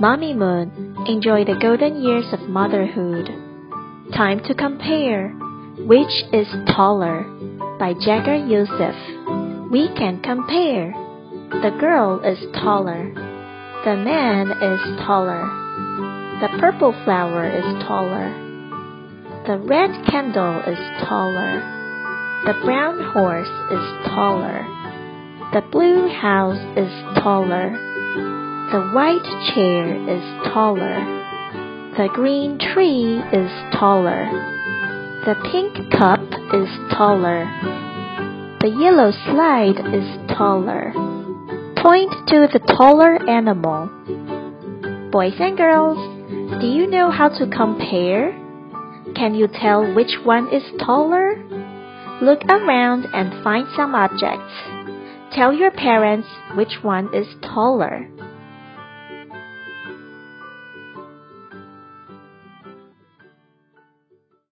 Mamimoon, enjoy the golden years of motherhood. Time to compare. Which is taller? By Jagger Youssef. We can compare. The girl is taller. The man is taller. The purple flower is taller. The red candle is taller. The brown horse is taller. The blue house is taller. The white chair is taller. The green tree is taller. The pink cup is taller. The yellow slide is taller. Point to the taller animal. Boys and girls, do you know how to compare? Can you tell which one is taller? Look around and find some objects. Tell your parents which one is taller.